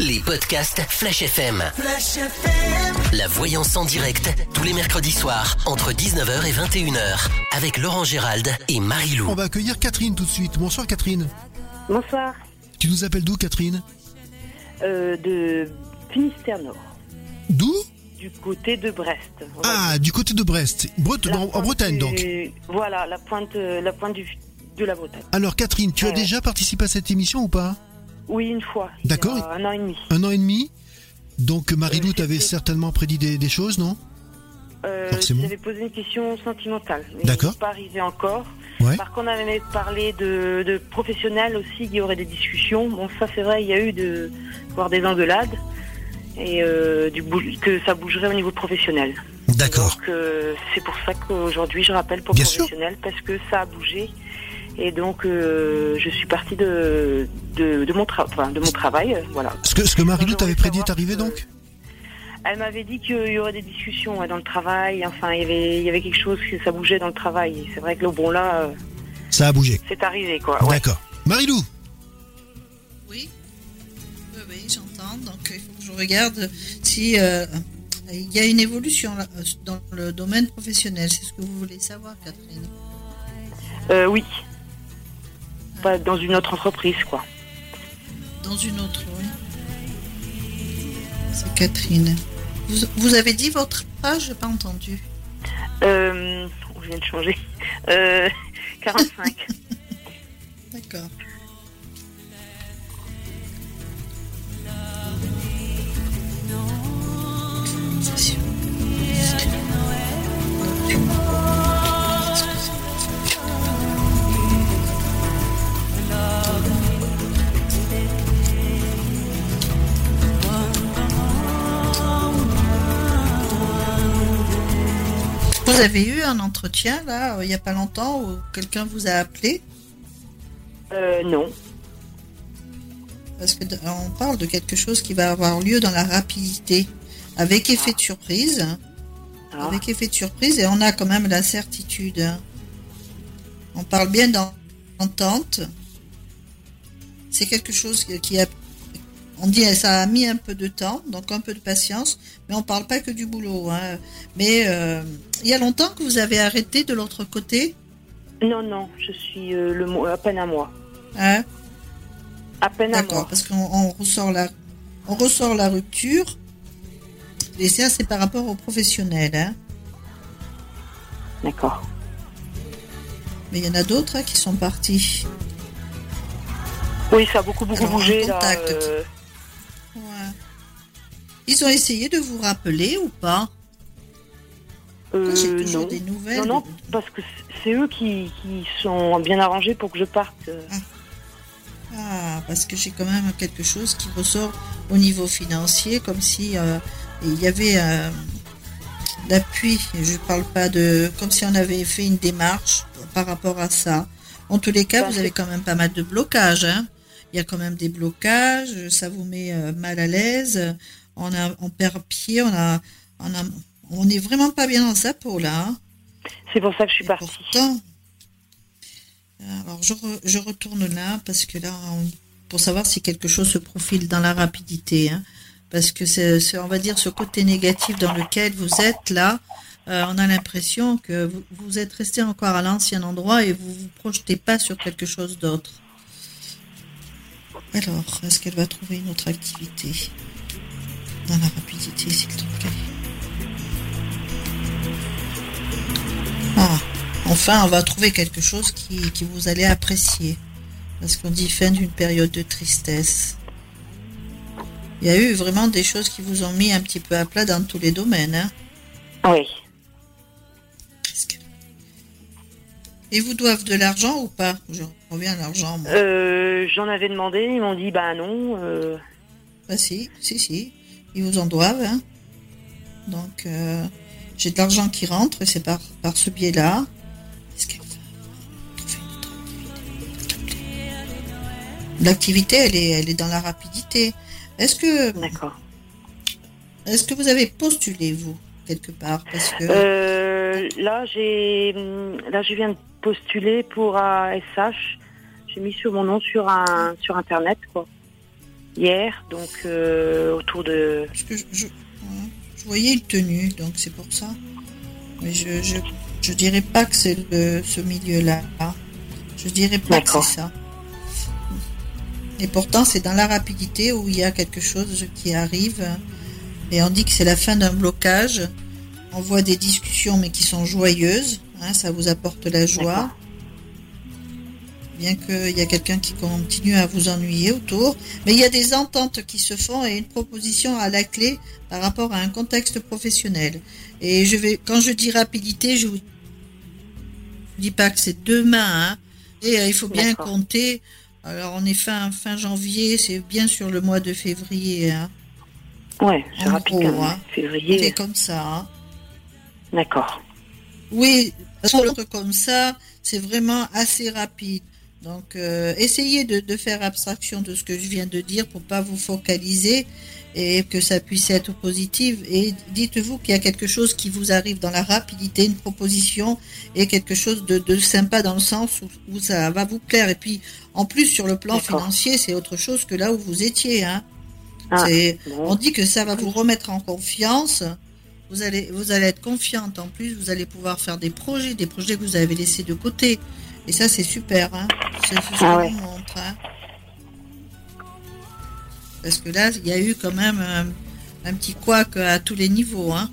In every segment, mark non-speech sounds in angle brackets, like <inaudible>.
les podcasts Flash FM. Flash FM. La voyance en direct, tous les mercredis soirs, entre 19h et 21h, avec Laurent Gérald et Marie-Lou. On va accueillir Catherine tout de suite. Bonsoir Catherine. Bonsoir. Tu nous appelles d'où Catherine Euh, de Finistère Nord, D'où du côté de Brest. Ah, du côté de Brest. Bret- La en, Bretagne du- donc. Voilà, la pointe, euh, la pointe du, de la Bretagne. Alors Catherine, tu as déjà participé à cette émission ou pas Oui, une fois. D'accord. Un an et demi. Un an et demi Donc Marie-Lou Euh, t'avait certainement prédit des, des choses, non? Euh. J'avais posé une question sentimentale. D'accord. pas arrivé encore. Ouais. Par contre, on avait parlé de, de professionnels aussi, il y aurait des discussions. Bon, ça c'est vrai, il y a eu de voire des engueulades et euh, du que ça bougerait au niveau professionnel. D'accord. Donc euh, c'est pour ça qu'aujourd'hui je rappelle pour Bien sûr. professionnel parce que ça a bougé et donc euh, je suis partie de de, de mon tra- enfin, de mon travail, euh, voilà. Ce que, ce que Marie-Lou t'avait prédit est arrivé donc? Elle m'avait dit qu'il y aurait des discussions ouais, dans le travail, enfin il y avait il y avait quelque chose que ça bougeait dans le travail. C'est vrai que là, bon là euh, Ça a bougé. c'est arrivé quoi. Ouais. D'accord. Marie-Lou? Oui, oui, oui, j'entends. Donc il faut que je regarde si euh, il y a une évolution là, dans le domaine professionnel. C'est ce que vous voulez savoir, Catherine? Euh, oui. Pas dans une autre entreprise quoi. Dans une autre, oui. C'est Catherine. Vous, vous avez dit votre âge, j'ai pas entendu. Euh, on vient de changer. Euh, 45. <laughs> D'accord. C'est sûr. Vous avez eu un entretien là, il n'y a pas longtemps, où quelqu'un vous a appelé Euh, non. Parce que de- on parle de quelque chose qui va avoir lieu dans la rapidité, avec effet de surprise, Ah. avec effet de surprise, et on a quand même la certitude. hein. On parle bien d'entente. C'est quelque chose qui a, on dit ça a mis un peu de temps, donc un peu de patience, mais on parle pas que du boulot. hein. Mais euh, il y a longtemps que vous avez arrêté de l'autre côté, Non, non, je suis euh, le à peine un mois. hein? À peine un D'accord, mois. parce qu'on on ressort la, on ressort la rupture. Et ça, c'est par rapport aux professionnels. Hein. D'accord. Mais il y en a d'autres hein, qui sont partis. Oui, ça a beaucoup, beaucoup Alors, bougé. Là, euh, Ouais. Ils ont essayé de vous rappeler ou pas? J'ai euh, toujours non. des nouvelles. non, non, parce que c'est eux qui, qui sont bien arrangés pour que je parte. euh. Ah, parce que j'ai quand même quelque chose qui ressort au niveau financier, comme si euh, il y avait euh, l'appui. Je parle pas de, comme si on avait fait une démarche par rapport à ça. En tous les cas, Ben, vous avez quand même pas mal de blocages. Hein. Il y a quand même des blocages. Ça vous met euh, mal à l'aise. On a, on perd pied. On a, on a, on est vraiment pas bien dans sa peau là. hein. C'est pour ça que je suis Et partie. pourtant, alors je, re- je retourne là parce que là, on- pour savoir si quelque chose se profile dans la rapidité, hein, parce que c'est, c'est, on va dire, ce côté négatif dans lequel vous êtes là, euh, on a l'impression que vous, vous êtes resté encore à l'ancien endroit et vous vous projetez pas sur quelque chose d'autre. Alors, est-ce qu'elle va trouver une autre activité dans la rapidité, s'il te plaît Ah, enfin, on va trouver quelque chose qui, qui vous allez apprécier. Parce qu'on dit fin d'une période de tristesse. Il y a eu vraiment des choses qui vous ont mis un petit peu à plat dans tous les domaines. Hein. Oui. Et vous doivent de l'argent ou pas l'argent, moi. Euh, J'en avais demandé, ils m'ont dit bah non. euh, Bah si, si, si. Ils vous en doivent. Hein. Donc, euh, j'ai de l'argent qui rentre et c'est par, par ce biais-là. L'activité, elle est, elle est dans la rapidité. Est-ce que, D'accord. est-ce que vous avez postulé, vous, quelque part? Parce que, Euh, là, j'ai, là, je viens de postuler pour ASH. J'ai mis sur mon nom sur un, sur internet, quoi. hier, donc euh, autour de. Parce que je, je, je voyais une tenue, donc c'est pour ça. Mais je, je, je dirais pas que c'est ce milieu-là. Je dirais pas que c'est ça. Et pourtant, c'est dans la rapidité où il y a quelque chose qui arrive. Et on dit que c'est la fin d'un blocage. On voit des discussions, mais qui sont joyeuses. hein, ça vous apporte la joie. Bien qu'il y a quelqu'un qui continue à vous ennuyer autour. Mais il y a des ententes qui se font et une proposition à la clé par rapport à un contexte professionnel. Et je vais, quand je dis rapidité, je vous dis pas que c'est demain. hein. Et euh, il faut bien compter. Alors on est fin, fin janvier, c'est bien sur le mois de février. hein. Ouais, c'est rapide gros, hein. C'est Février. comme ça. hein. D'accord. Oui, parce que l'autre comme ça, c'est vraiment assez rapide. Donc, euh, essayez de, de faire abstraction de ce que je viens de dire pour pas vous focaliser et que ça puisse être positif. Et dites-vous qu'il y a quelque chose qui vous arrive dans la rapidité, une proposition et quelque chose de, de sympa dans le sens où, où ça va vous plaire. Et puis, en plus, sur le plan financier, c'est autre chose que là où vous étiez. Hein. Ah, bon. on dit que ça va vous remettre en confiance. Vous allez, vous allez être confiante en plus. Vous allez pouvoir faire des projets, des projets que vous avez laissés de côté. Et ça, c'est super. Hein. C'est ce Ah qu'on ouais. montre. hein. Parce que là, il y a eu quand même un, un petit couac à tous les niveaux. Hein.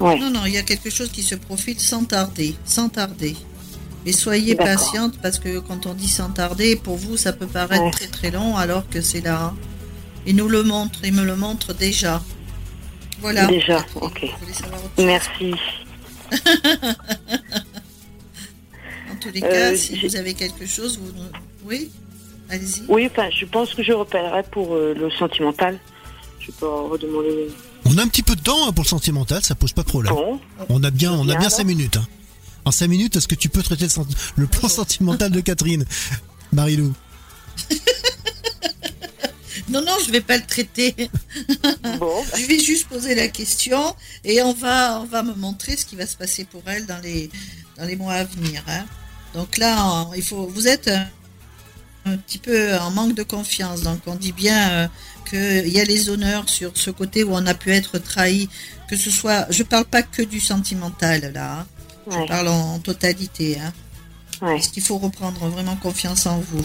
Ouais. Non, non, il y a quelque chose qui se profile sans tarder. Sans tarder. Et soyez patiente parce que quand on dit sans tarder, pour vous, ça peut paraître Ouais. très très long alors que c'est là. hein. Il nous le montre, il me le montre déjà. Voilà. Déjà, ok. Merci. <laughs> En tous les Euh, cas, si vous avez quelque chose, vous. Oui Allez-y. Oui, enfin, je pense que je repérerai pour euh, le sentimental. Je peux en redemander. On a un petit peu de temps hein, pour le sentimental, ça pose pas de problème. Bon, On a bien, on a Bien, bien alors. 5 minutes. hein. En 5 minutes, est-ce que tu peux traiter le, senti- le plan sentimental de Catherine Marilou <laughs> Non, non, je vais pas le traiter. bon, <laughs> Je vais juste poser la question et on va, on va me montrer ce qui va se passer pour elle dans les, dans les mois à venir. hein. Donc là, il faut, vous êtes un, petit peu en manque de confiance. Donc on dit bien euh, qu'il y a les honneurs sur ce côté où on a pu être trahi, que ce soit, je parle pas que du sentimental là, hein. je parle en, en totalité. Hein. ouais. Parce qu'il faut reprendre vraiment confiance en vous.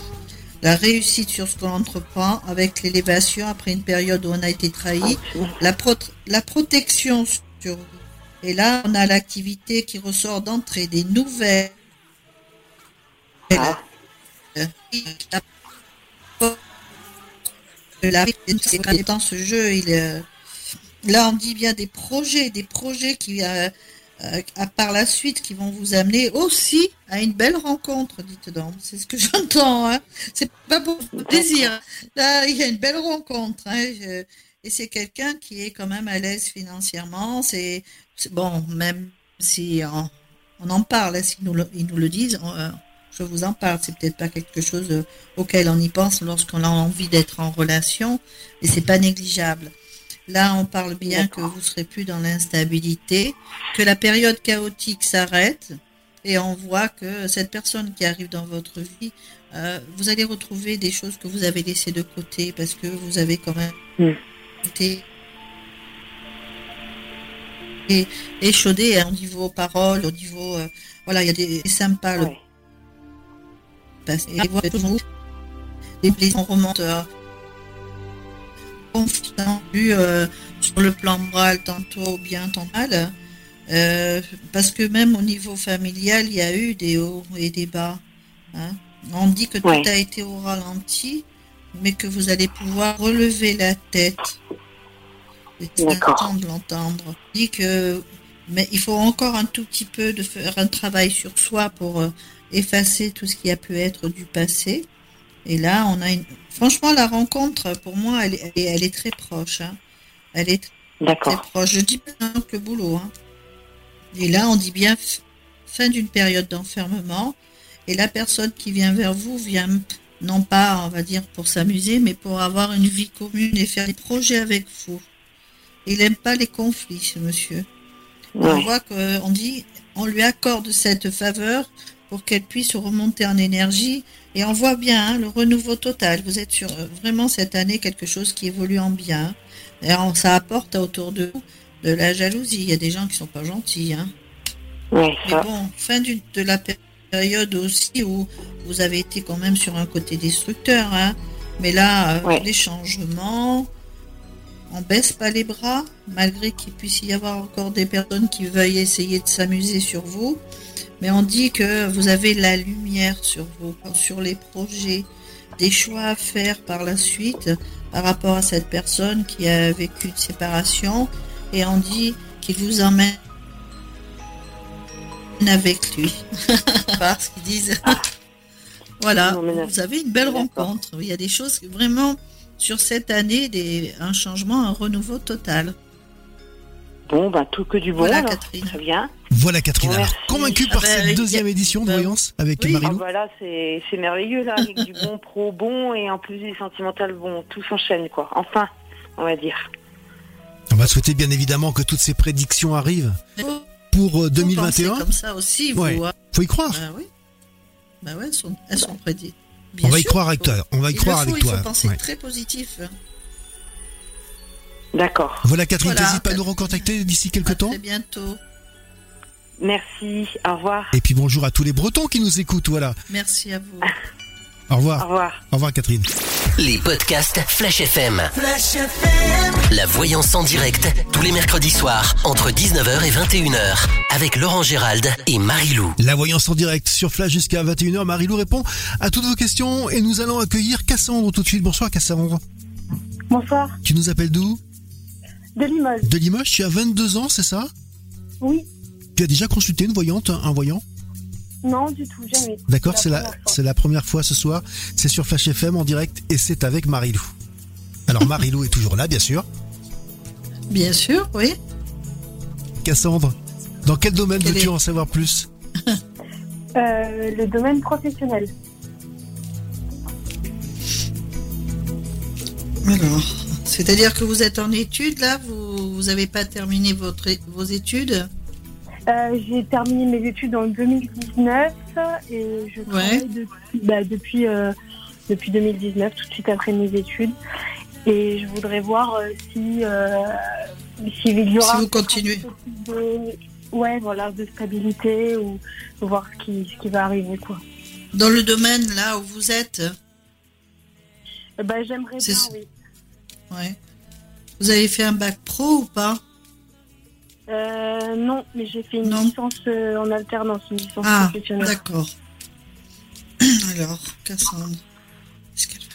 La réussite sur ce qu'on entreprend avec l'élévation après une période où on a été trahi, la, pro- la protection sur et là on a l'activité qui ressort d'entrée des nouvelles Ah, dans ce jeu il est- là on dit bien des projets des projets qui euh, euh, à par la suite qui vont vous amener aussi à une belle rencontre dites donc c'est ce que <laughs> j'entends hein. c'est pas pour plaisir là il y a une belle rencontre hein. Et c'est quelqu'un qui est quand même à l'aise financièrement c'est bon même si on, en parle hein, s'ils nous ils nous le disent euh, je vous en parle c'est peut-être pas quelque chose euh, auquel on y pense lorsqu'on a envie d'être en relation et c'est pas négligeable Là, on parle bien que vous serez plus dans l'instabilité, que la période chaotique s'arrête, et on voit que cette personne qui arrive dans votre vie, euh, vous allez retrouver des choses que vous avez laissées de côté parce que vous avez quand même Mm. été échaudé hein, au niveau paroles, au niveau euh, voilà, il y a des c'est sympa le ouais. Passé. Et voilà, toujours les plaisirs on remonte euh, sur le plan moral tantôt bien, tantôt mal. Euh, parce que même au niveau familial, il y a eu des hauts et des bas. hein. On dit que tout a été au ralenti, mais que vous allez pouvoir relever la tête. C'est important de l'entendre. Dit que, mais il faut encore un tout petit peu de faire un travail sur soi pour euh, effacer tout ce qui a pu être du passé. Et là, on a une. Franchement, la rencontre, pour moi, elle, est- elle est, très proche. hein. Elle est très proche. Je dis pas que le boulot. hein. Et là, on dit bien fin d'une période d'enfermement. Et la personne qui vient vers vous vient non pas, on va dire, pour s'amuser, mais pour avoir une vie commune et faire des projets avec vous. Il n'aime pas les conflits, ce monsieur. On voit qu'on dit, on lui accorde cette faveur pour qu'elle puisse remonter en énergie Et on voit bien hein, le renouveau total. Vous êtes sur euh, vraiment cette année quelque chose qui évolue en bien. Et ça apporte autour de vous de la jalousie. Il y a des gens qui sont pas gentils. Hein. Oui, Mais bon, fin du- de la période aussi où vous avez été quand même sur un côté destructeur. Hein. Mais là, euh, les changements, on baisse pas les bras, malgré qu'il puisse y avoir encore des personnes qui veuillent essayer de s'amuser sur vous. Mais on dit que vous avez la lumière sur vous, sur les projets, des choix à faire par la suite par rapport à cette personne qui a vécu une séparation. Et on dit qu'il vous emmène avec lui. <laughs> Parce qu'ils disent. voilà, Non, mais là- vous avez une belle rencontre. Il y a des choses vraiment sur cette année, des, un changement, un renouveau total. Bon, bah, tout que du bon. Voilà, alors. Catherine. Très bien. Voilà Catherine. Alors, convaincue Ah par bah, cette il deuxième édition de bah, Voyance avec oui. Ah, Marilou bah là, c'est c'est merveilleux, là, avec du bon pro bon et en plus du sentimental bon. Tout s'enchaîne, quoi. Enfin, on va dire. On va souhaiter bien évidemment que toutes ces prédictions arrivent Faut- pour euh, faut 2021. penser comme ça aussi, vous. Ouais. hein. Faut y croire. Bah oui. Bah ouais, elles sont, elles sont prédites. On va y croire avec faut- toi. On va y Il croire faut, avec il toi. faut penser Ouais. très positif. D'accord. Voilà Catherine, Voilà. n'hésite pas à nous recontacter d'ici À quelques temps. très bientôt. Merci. Au revoir. Et puis bonjour à tous les Bretons qui nous écoutent. Voilà. Merci à vous. Au Au revoir. revoir. Au revoir Catherine. Les podcasts Flash FM. La voyance en direct, tous les mercredis soirs, entre 19h et 21h, avec Laurent Gérald et Marie-Lou. La voyance en direct sur Flash jusqu'à 21h. Marilou répond à toutes vos questions et nous allons accueillir Cassandre tout de suite. Bonsoir Cassandre. Bonsoir, Tu nous appelles d'où? De Limoges. De Limoges. Tu as 22 ans, c'est ça? Oui, Tu as déjà consulté une voyante, un voyant? Non, du tout, jamais. D'accord, c'est la, première fois. c'est la première fois ce soir. C'est sur Flash FM en direct et c'est avec Marilou. Alors Marilou est toujours là, bien sûr. Bien sûr, oui. Cassandre, dans quel domaine veux-tu est- en savoir plus? <laughs> Euh, le domaine professionnel. Alors, c'est-à-dire que vous êtes en études là, vous vous avez pas terminé votre vos études? Euh, j'ai terminé mes études en 2019 et je travaille depuis, bah, depuis, euh, depuis 2019, tout de suite après mes études. Et je voudrais voir euh, si, euh, s'il y aura Si vous continuez. de, ouais, voilà, de stabilité ou voir ce qui, ce qui va arriver. Quoi. Dans le domaine là où vous êtes, bah, J'aimerais bien, oui. Ouais. Vous avez fait un bac pro ou pas Euh, non, mais j'ai fait une Non. licence euh, en alternance, une licence Ah, professionnelle. d'accord. <clears throat> Alors, Cassandre, est-ce qu'elle va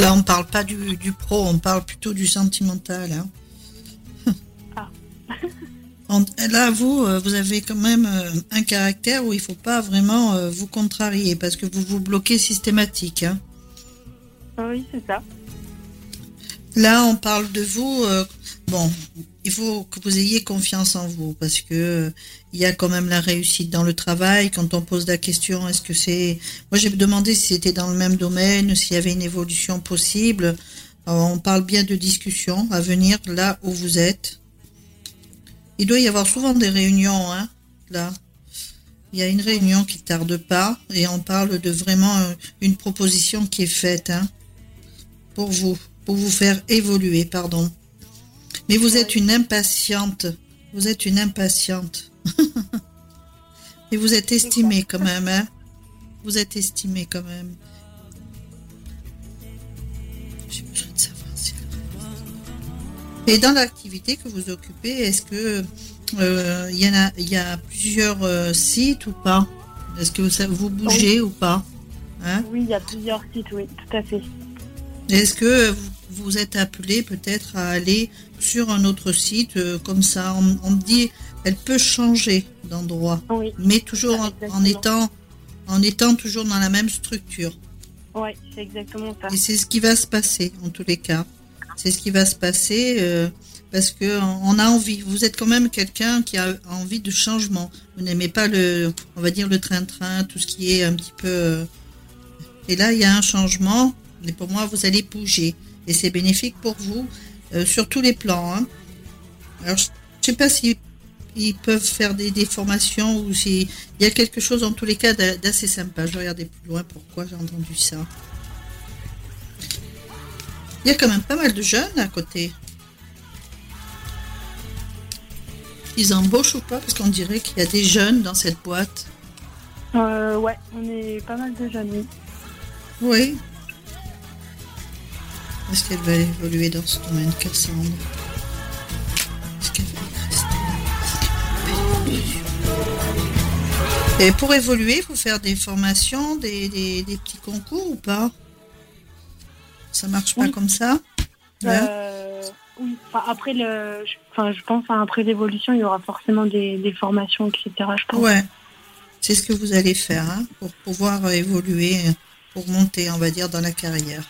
Là, on parle pas du, du pro, on parle plutôt du sentimental. hein. Ah. <laughs> Là, vous, euh, vous avez quand même euh, un caractère où il faut pas vraiment euh, vous contrarier parce que vous vous bloquez systématique. hein. Ah Oui, c'est ça. Là, on parle de vous. euh, bon, il faut que vous ayez confiance en vous parce que il y a quand même la réussite dans le travail. Quand on pose la question, est-ce que c'est. Moi, j'ai demandé si c'était dans le même domaine, s'il y avait une évolution possible. Alors, on parle bien de discussion à venir là où vous êtes. Il doit y avoir souvent des réunions, hein, là. Il y a une réunion qui tarde pas et on parle de vraiment euh, une proposition qui est faite, hein, pour vous, pour vous faire évoluer, pardon. Mais vous êtes une impatiente. Vous êtes une impatiente. <laughs> et vous êtes estimée quand même, hein. Vous êtes estimée quand même. J'ai besoin de savoir si elle- Et dans l'activité que vous occupez, est-ce que euh, il y en a, y a plusieurs euh, sites ou pas? Est-ce que vous, vous bougez ou pas? Hein? Oui, il y a plusieurs sites, oui, tout à fait. Est-ce que vous, vous êtes appelé peut-être à aller sur un autre site euh, comme ça? On, on dit elle peut changer d'endroit, Oui, mais toujours en, en étant en étant toujours dans la même structure. Oui, c'est exactement ça. Et c'est ce qui va se passer, en tous les cas. C'est ce qui va se passer euh, parce que on a envie. Vous êtes quand même quelqu'un qui a envie de changement. Vous n'aimez pas le, on va dire le train-train, tout ce qui est un petit peu. Euh, et là, il y a un changement. Mais pour moi, vous allez bouger et c'est bénéfique pour vous euh, sur tous les plans. Hein. Alors, je sais pas si ils peuvent faire des, des formations ou s'il y a quelque chose en tous les cas d'assez sympa. Je vais regarder plus loin pourquoi j'ai entendu ça. Il y a quand même pas mal de jeunes à côté. Ils embauchent ou pas? Parce qu'on dirait qu'il y a des jeunes dans cette boîte. Euh, ouais, on est pas mal de jeunes, oui. Oui. Est-ce qu'elle va évoluer dans ce domaine, Cassandre? Et pour évoluer, il faut faire des formations, des, petits concours ou pas? Ça marche pas comme ça? Euh, Oui, après, le, enfin, je pense après l'évolution, il y aura forcément des, formations, etc. Je pense. Ouais, c'est ce que vous allez faire hein, pour pouvoir évoluer, pour monter, on va dire, dans la carrière.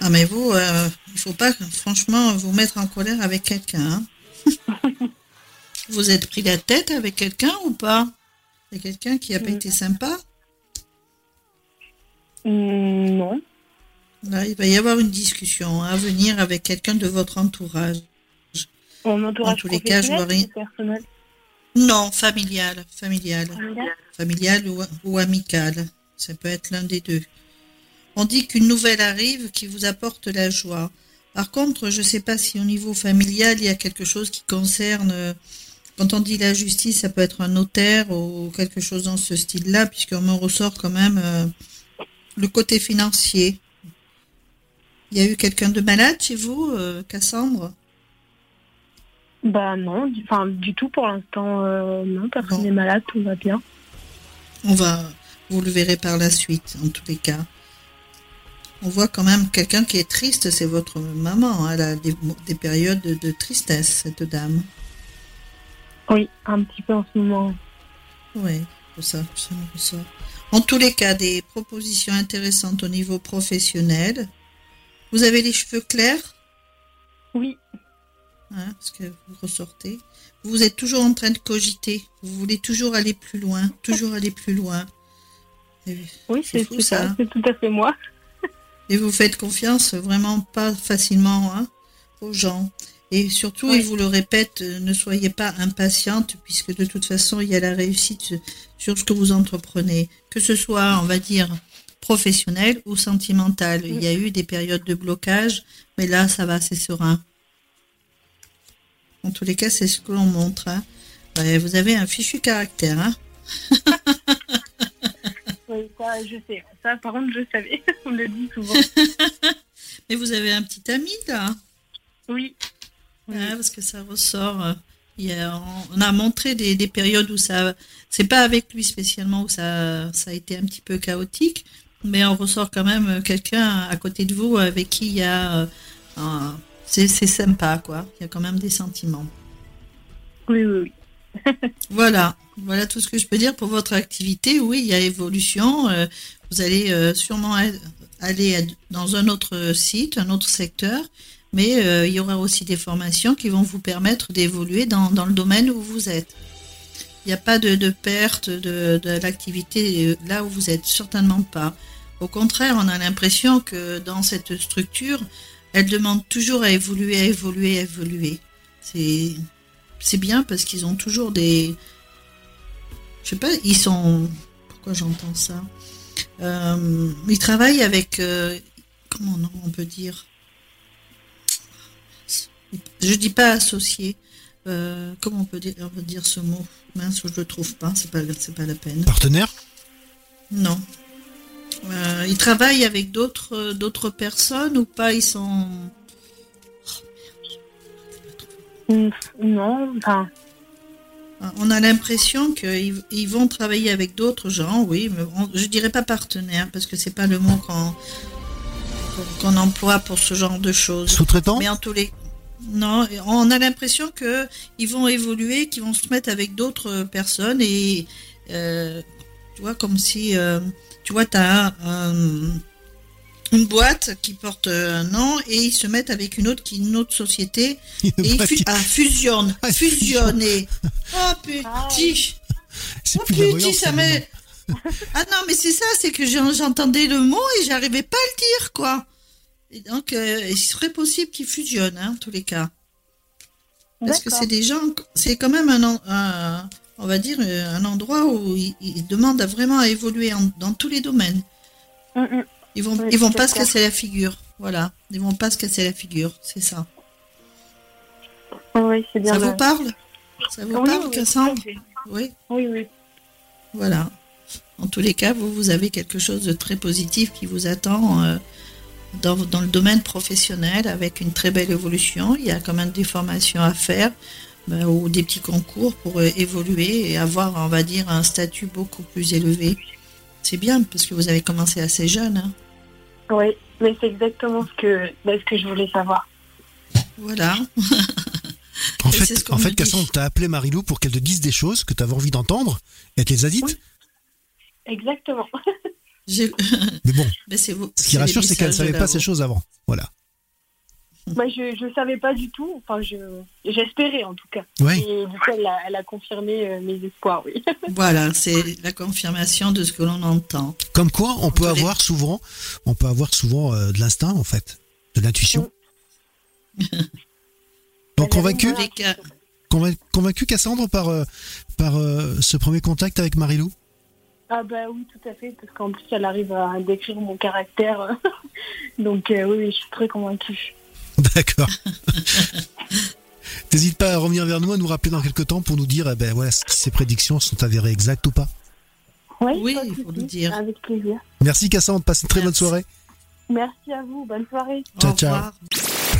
Ah mais vous, euh, il faut pas franchement vous mettre en colère avec quelqu'un. Hein. <laughs> Vous êtes pris la tête avec quelqu'un ou pas? Il y a quelqu'un qui n'a pas mm. été sympa? Mm, Non. Là, il va y avoir une discussion à venir avec quelqu'un de votre entourage. Mon entourage en tous les cas, je vois rien. Personnel? Non, familial, familial, familial, ou, amical. Ça peut être l'un des deux. On dit qu'une nouvelle arrive qui vous apporte la joie. Par contre, je ne sais pas si au niveau familial, il y a quelque chose qui concerne quand on dit la justice, ça peut être un notaire ou quelque chose dans ce style-là, puisqu'on me ressort quand même euh, le côté financier. Il y a eu quelqu'un de malade chez vous, euh, Cassandre? Bah non, du, enfin, du tout pour l'instant. Euh, non, personne n'est malade, tout va bien. On va, vous le verrez par la suite, en tous les cas. On voit quand même quelqu'un qui est triste, c'est votre maman. Hein, elle a des, périodes de tristesse, cette dame. Oui, un petit peu en ce moment. Oui, pour ça, ça me ressort. En tous les cas, des propositions intéressantes au niveau professionnel. Vous avez les cheveux clairs? Oui. Hein, parce que vous ressortez. Vous êtes toujours en train de cogiter. Vous voulez toujours aller plus loin, toujours aller plus loin. oui, c'est ça. C'est tout à fait moi. Et vous faites confiance vraiment pas facilement hein, aux gens. Et surtout, il vous le répète, euh, ne soyez pas impatiente, puisque de toute façon, il y a la réussite sur ce que vous entreprenez. Que ce soit, on va dire, professionnel ou sentimental. Il y a eu des périodes de blocage, mais là, ça va, c'est serein. En tous les cas, c'est ce que l'on montre. Hein. vous avez un fichu caractère. Hein <laughs> oui, ça, je sais. Ça, par contre, je savais. <laughs> On le dit souvent. <laughs> mais vous avez un petit ami, là? Oui parce que ça ressort. Euh, on a montré des, périodes où ça, c'est pas avec lui spécialement où ça, ça a été un petit peu chaotique, mais on ressort quand même quelqu'un à côté de vous avec qui il y a, euh, c'est, sympa quoi. Il y a quand même des sentiments. Oui, oui, oui. <laughs> voilà, voilà tout ce que je peux dire pour votre activité. Oui, il y a évolution. Euh, vous allez sûrement aller dans un autre site, un autre secteur mais euh, il y aura aussi des formations qui vont vous permettre d'évoluer dans, le domaine où vous êtes. Il n'y a pas de, perte de, l'activité euh, là où vous êtes, certainement pas. Au contraire, on a l'impression que dans cette structure, elle demande toujours à évoluer, à évoluer, à évoluer. C'est, c'est bien parce qu'ils ont toujours des. Je sais pas, ils sont. Pourquoi j'entends ça? Euh, Ils travaillent avec. comment on peut dire? Je dis pas associé. Euh, comment on peut dire, dire ce mot? Mince, je le trouve pas, c'est pas, c'est pas la peine. Partenaire? Non. Euh, ils travaillent avec d'autres, d'autres personnes ou pas? Ils sont. Non, enfin. Ah, on a l'impression qu'ils ils vont travailler avec d'autres gens, oui, mais je dirais pas partenaire parce que c'est pas le mot qu'on, qu'on emploie pour ce genre de choses. Sous-traitant Mais en tous les non, on a l'impression que ils vont évoluer, qu'ils vont se mettre avec d'autres personnes et euh, Tu vois, comme si, tu vois, tu as une boîte qui porte un nom et ils se mettent avec une autre qui est une autre société et ils ah, fusionnent, ah, fusionner. Oh petit. C'est oh, petit, ça met. ah non, mais c'est ça, c'est que j'entendais le mot et j'arrivais pas à le dire, quoi. Et donc, euh, il serait possible qu'ils fusionnent, hein, en tous les cas. Parce que c'est des gens, c'est quand même un, on va dire, un endroit où ils, demandent à vraiment à évoluer dans tous les domaines. Mm, mm. Ils vont, ils vont pas se casser la figure. Voilà. Ils vont pas se casser la figure. C'est ça. Oui, c'est bien. Ça vous parle? Ça vous parle, Cassandre? Oui. Oui, oui. Voilà. En tous les cas, vous, vous avez quelque chose de très positif qui vous attend euh, dans, dans, le domaine professionnel avec une très belle évolution. Il y a quand même des formations à faire ben, ou des petits concours pour euh, évoluer et avoir, on va dire, un statut beaucoup plus élevé. C'est bien parce que vous avez commencé assez jeune. Hein. Oui, mais c'est exactement ce que, bah, ce que je voulais savoir. Voilà. en <laughs> fait, en fait Cassandre, t'as appelé Marilou pour qu'elle te dise des choses que tu avais envie d'entendre et elle te les a dites Exactement. <laughs> Mais bon, <laughs> ce qui rassure, c'est qu'elle ne savait pas ces choses avant. Voilà. Bah, je ne savais pas du tout. Enfin, j'espérais en tout cas. Et du coup, elle a, confirmé euh, mes espoirs, oui. <laughs> voilà, c'est la confirmation de ce que l'on entend. Comme quoi, on peut avoir souvent, on peut avoir souvent euh, de l'instinct en fait, de l'intuition. <laughs> Donc convaincu, convaincu Cassandre par euh, par ce premier contact avec Marilou? Ah bah oui, tout à fait, parce qu'en plus elle arrive à décrire mon caractère. <laughs> Donc oui, oui, je suis très convaincue. <laughs> D'accord. N'hésite pas à revenir vers nous, à nous rappeler dans quelques temps pour nous dire eh ben, voilà, si ces prédictions sont avérées exactes ou pas. Oui, il faut nous dire. Avec plaisir. Merci Cassandre, passe une très bonne soirée. Merci à vous, bonne soirée. Ciao, ciao.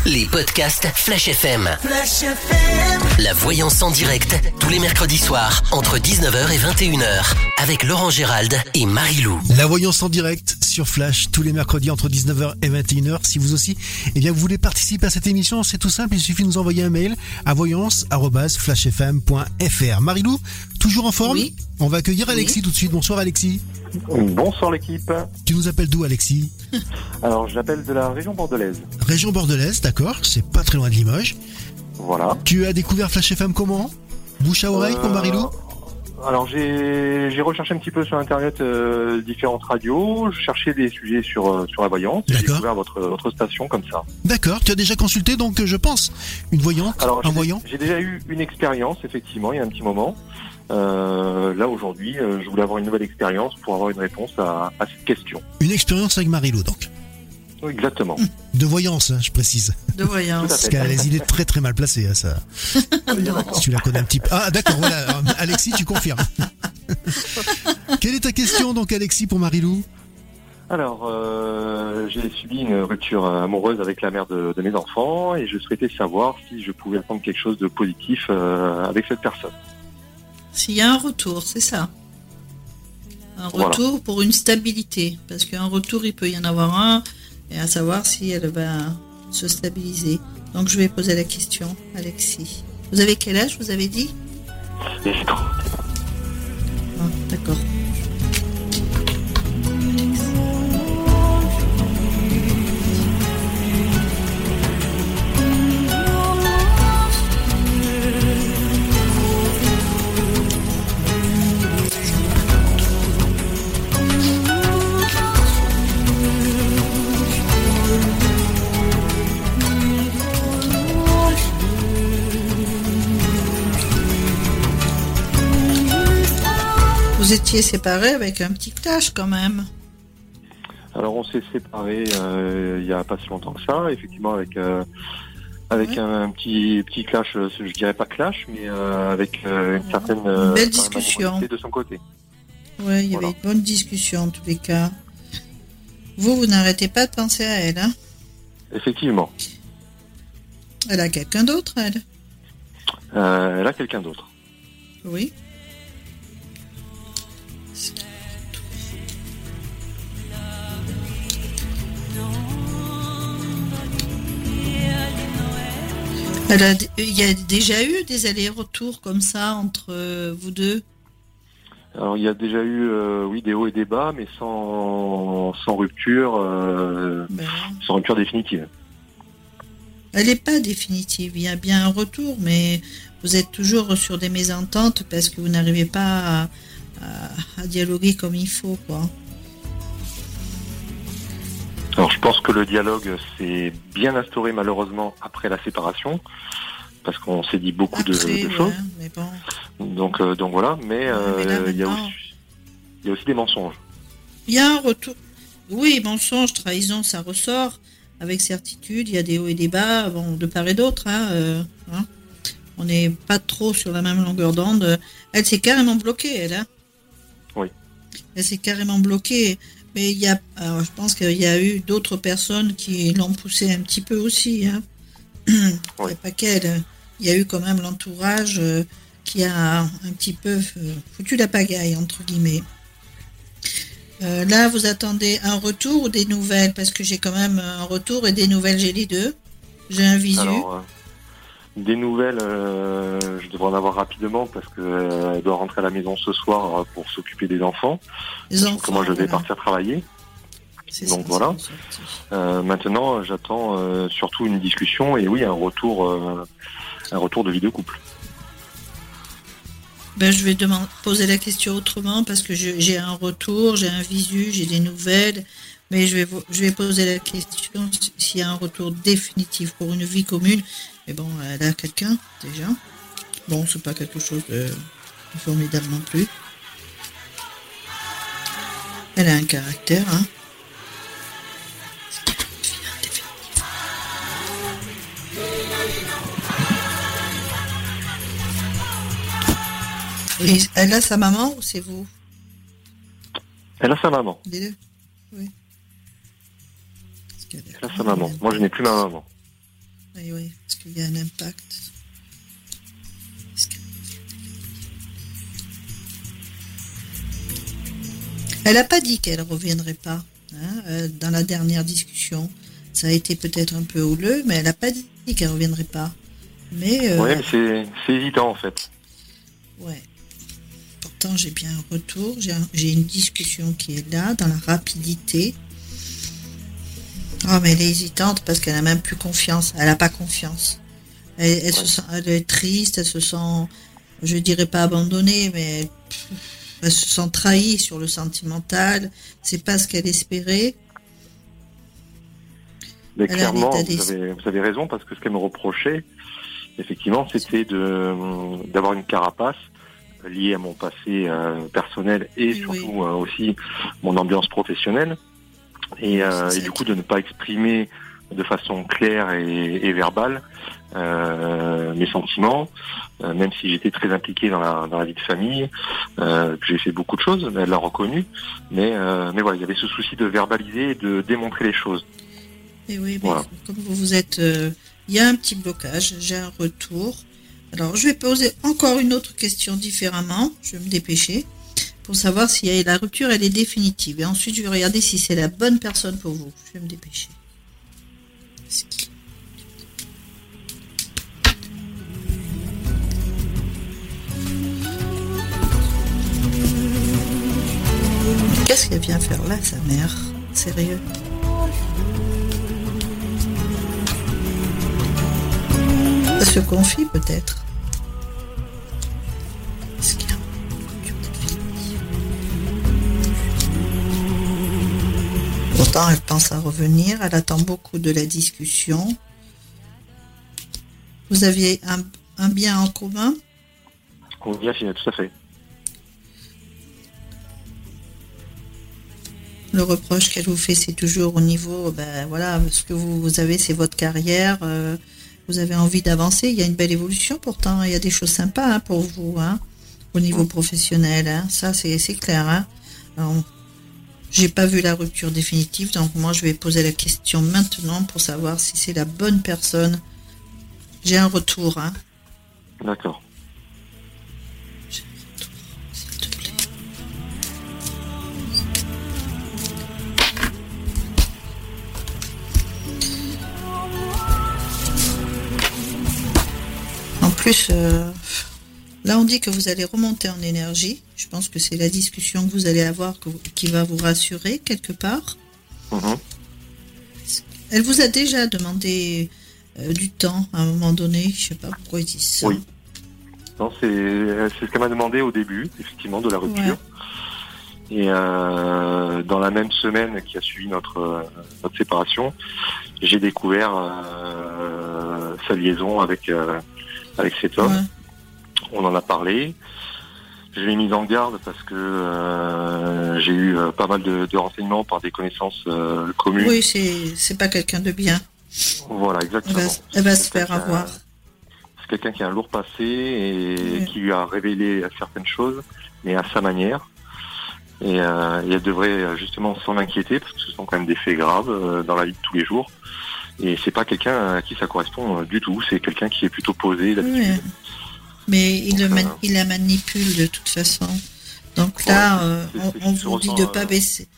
Les podcasts Flash FM. Flash FM. La voyance en direct, tous les mercredis soirs, entre 19h et 21h, avec Laurent Gérald et Marie-Lou. La voyance en direct sur Flash, tous les mercredis entre 19h et 21h. Si vous aussi, eh bien, vous voulez participer à cette émission, c'est tout simple, il suffit de nous envoyer un mail à voyance.flashfm.fr. Marie-Lou, toujours en forme oui. On va accueillir Alexis tout de suite. Bonsoir Alexis. Bonsoir l'équipe. Tu nous appelles d'où Alexis <laughs> Alors j'appelle de la région bordelaise. Région bordelaise, d'accord, c'est pas très loin de Limoges. Voilà. Tu as découvert Flash FM comment Bouche à oreille pour Marilou euh, Alors j'ai recherché un petit peu sur internet euh, différentes radios, je cherchais des sujets sur, euh, sur la voyance, j'ai découvert votre, votre station comme ça. D'accord, tu as déjà consulté donc je pense une voyante, Alors, un voyant J'ai déjà eu une expérience effectivement il y a un petit moment. Euh, là aujourd'hui, euh, je voulais avoir une nouvelle expérience pour avoir une réponse à, cette question. Une expérience avec Marilou donc oui, Exactement. De voyance, hein, je précise. De voyance. Parce qu'elle a les idées très très mal placées, hein, ça. <laughs> si tu la connais un petit peu. Ah d'accord, voilà. Alexis, tu confirmes. <laughs> Quelle est ta question donc Alexis pour Marilou alors, euh, j'ai subi une rupture amoureuse avec la mère de, mes enfants et je souhaitais savoir si je pouvais attendre quelque chose de positif avec cette personne. S'il y a un retour, c'est ça. Un retour pour une stabilité. Parce qu'un retour, il peut y en avoir un, et à savoir si elle va se stabiliser. Donc je vais poser la question, Alexis. Vous avez quel âge, vous avez dit? Ah, D'accord. Vous étiez séparés avec un petit clash quand même. Alors on s'est séparés euh, il n'y a pas si longtemps que ça, effectivement avec euh, avec un, petit petit clash, euh, je dirais pas clash, mais avec une certaine belle discussion de son côté. Oui, il y avait une bonne discussion en tous les cas. Vous, vous n'arrêtez pas de penser à elle, hein Effectivement. Elle a quelqu'un d'autre, elle? Elle a quelqu'un d'autre. Oui. Il y a déjà eu des allers-retours comme ça entre euh, vous deux? Alors il y a déjà eu oui des hauts et des bas, mais sans, sans rupture, ben sans rupture définitive. Elle n'est pas définitive. Il y a bien un retour, mais vous êtes toujours sur des mésententes parce que vous n'arrivez pas à, dialoguer comme il faut, quoi. Alors je pense que le dialogue s'est bien instauré malheureusement après la séparation, parce qu'on s'est dit beaucoup de, choses. Donc euh, donc voilà, mais, euh, il, y a aussi, des mensonges. Il y a un retour. Oui, mensonges, trahison, ça ressort avec certitude. Il y a des hauts et des bas, bon, de part et d'autre. Hein, euh, hein. On n'est pas trop sur la même longueur d'onde. Elle s'est carrément bloquée, elle. Hein oui. Elle s'est carrément bloquée. Mais il y a, je pense qu'il y a eu d'autres personnes qui l'ont poussée un petit peu aussi. Hein. <coughs> Il n'y a pas qu'elle. Il y a eu quand même l'entourage euh, qui a un petit peu euh, foutu la pagaille, entre guillemets. Euh, là, vous attendez un retour ou des nouvelles? Parce que j'ai quand même un retour et des nouvelles, j'ai les deux. J'ai un visu. Des nouvelles, euh, je devrais en avoir rapidement parce qu'elle doit rentrer à la maison ce soir pour s'occuper des enfants. Les enfants moi, je vais partir travailler. Donc voilà. maintenant, j'attends surtout une discussion et oui, un retour, un retour de vie de couple. Ben, je vais demander, poser la question autrement parce que j'ai un retour, j'ai un visu, j'ai des nouvelles, mais je vais, je vais poser la question s'il y a un retour définitif pour une vie commune. Mais bon, elle a quelqu'un déjà. Bon, c'est pas quelque chose de formidable non plus. Elle a un caractère, hein. elle a sa maman ou c'est vous? Elle a sa maman. Les deux? Oui. Sa maman. Moi, je n'ai plus ma maman. Oui, oui, parce qu'il y a un impact. Elle n'a pas dit qu'elle ne reviendrait pas hein, euh, dans la dernière discussion. Ça a été peut-être un peu houleux, mais elle n'a pas dit qu'elle ne reviendrait pas. Mais, euh, Oui, mais c'est évident en fait. Ouais j'ai bien un retour, j'ai une discussion qui est là, dans la rapidité. Oh, mais elle est hésitante parce qu'elle n'a même plus confiance. Elle n'a pas confiance. Elle, se sent, elle est triste, elle se sent, je dirais pas abandonnée, mais elle se sent trahie sur le sentimental. C'est pas ce qu'elle espérait. Mais clairement, vous avez, vous avez, raison parce que ce qu'elle me reprochait, effectivement, c'était d'avoir une carapace lié à mon passé euh, personnel et surtout euh, aussi mon ambiance professionnelle. Et, euh, du coup de ne pas exprimer de façon claire et, verbale mes sentiments, même si j'étais très impliqué dans la, dans la vie de famille, que j'ai fait beaucoup de choses, elle l'a reconnu, mais, mais voilà, il y avait ce souci de verbaliser et de démontrer les choses. Et oui, comme vous, vous êtes, il y a un petit blocage, j'ai un retour, alors, je vais poser encore une autre question différemment. Je vais me dépêcher pour savoir si la rupture elle est définitive. Et ensuite, je vais regarder si c'est la bonne personne pour vous. Je vais me dépêcher. Qu'est-ce qu'elle vient faire là, sa mère? Sérieux? Elle se confie peut-être. Pourtant, elle pense à revenir, elle attend beaucoup de la discussion. Vous aviez un, bien en commun? Vient tout à fait. Le reproche qu'elle vous fait, c'est toujours au niveau, ben voilà, ce que vous, avez, c'est votre carrière. Euh, vous avez envie d'avancer. Il y a une belle évolution pourtant. Il y a des choses sympas hein, pour vous hein, au niveau professionnel. Hein. Ça, c'est clair. Hein. J'ai pas vu la rupture définitive, donc moi je vais poser la question maintenant pour savoir si c'est la bonne personne. J'ai un retour. Hein. D'accord. plus, euh, Là, on dit que vous allez remonter en énergie. Je pense que c'est la discussion que vous allez avoir qui va vous rassurer quelque part. Mhm. Elle vous a déjà demandé euh, du temps à un moment donné. Je ne sais pas pourquoi ils disent ça. Oui. Non, c'est ce qu'elle m'a demandé au début, effectivement, de la rupture. Et euh, dans la même semaine qui a suivi notre, notre séparation, j'ai découvert euh, sa liaison avec, avec cet homme on en a parlé. Je l'ai mise en garde parce que euh, j'ai eu euh, pas mal de, renseignements par des connaissances euh, communes. Oui, c'est pas quelqu'un de bien. Voilà, exactement. Elle va, se faire avoir. C'est quelqu'un qui a un lourd passé et qui lui a révélé certaines choses, mais à sa manière. Et, elle devrait justement s'en inquiéter parce que ce sont quand même des faits graves dans la vie de tous les jours. Et c'est pas quelqu'un à qui ça correspond du tout. C'est quelqu'un qui est plutôt posé d'habitude. Mais il, le il la manipule de toute façon. Donc là, euh, on, vous dit de pas euh, baisser.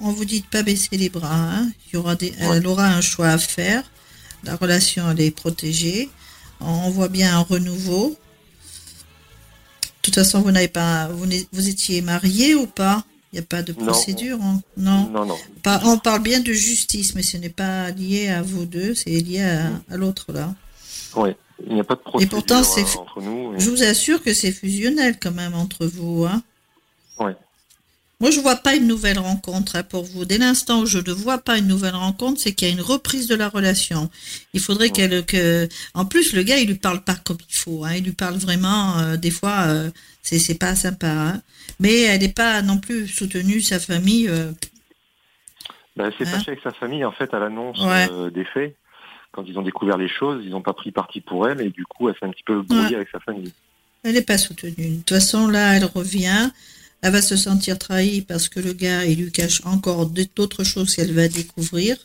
on vous dit de pas baisser les bras. Hein. Il y aura des, Elle aura un choix à faire. La relation, elle est protégée. On voit bien un renouveau. De toute façon, vous n'avez pas, vous, vous étiez marié ou pas? Il n'y a pas de procédure, hein. non. non. Non, on parle bien de justice, mais ce n'est pas lié à vous deux, c'est lié à, à l'autre là. Oui. Il n'y a pas de procédure et pourtant, c'est euh, entre nous. Je vous assure que c'est fusionnel quand même entre vous. Hein oui. Moi, je vois pas une nouvelle rencontre hein, pour vous. Dès l'instant où je ne vois pas une nouvelle rencontre, c'est qu'il y a une reprise de la relation. Il faudrait qu'elle, que, en plus, le gars, il lui parle pas comme il faut. Hein. Il lui parle vraiment, euh, des fois, euh, c'est, c'est pas sympa. Hein. Mais elle n'est pas non plus soutenue, sa famille. Euh... Ben, c'est fâché avec sa famille, en fait, à l'annonce des faits quand ils ont découvert les choses, ils n'ont pas pris parti pour elle et du coup, elle s'est un petit peu brouillée avec sa famille. Elle n'est pas soutenue. De toute façon, là, elle revient. Elle va se sentir trahie parce que le gars, il lui cache encore d'autres choses qu'elle va découvrir.